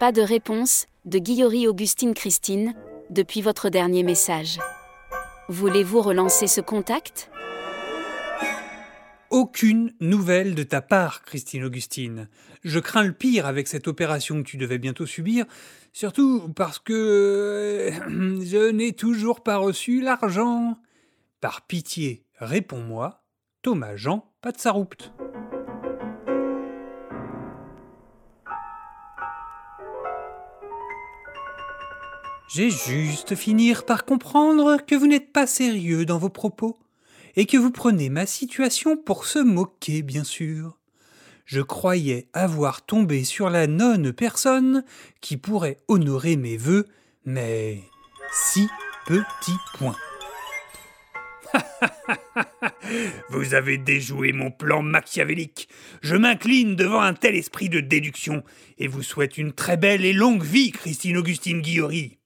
Pas de réponse, de Guillory Augustine Christine, depuis votre dernier message. Voulez-vous relancer ce contact? Aucune nouvelle de ta part, Christine Augustine. Je crains le pire avec cette opération que tu devais bientôt subir, surtout parce que euh, je n'ai toujours pas reçu l'argent. Par pitié, réponds-moi, Thomas Jean Patsaroupt. J'ai juste finir par comprendre que vous n'êtes pas sérieux dans vos propos, et que vous prenez ma situation pour se moquer, bien sûr. Je croyais avoir tombé sur la nonne personne qui pourrait honorer mes vœux, mais si petit point. Vous avez déjoué mon plan machiavélique. Je m'incline devant un tel esprit de déduction et vous souhaite une très belle et longue vie, Christine Augustine Guillory.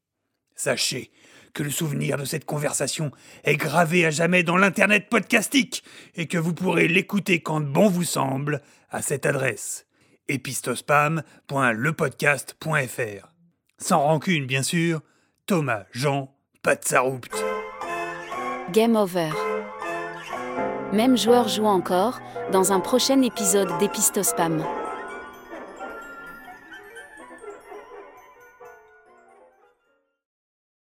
Sachez que le souvenir de cette conversation est gravé à jamais dans l'Internet podcastique et que vous pourrez l'écouter quand bon vous semble à cette adresse epistospam.lepodcast.fr. Sans rancune, bien sûr, Thomas Jean Patsaroupt. Game over. Même joueur joue encore, dans un prochain épisode d'Epistospam.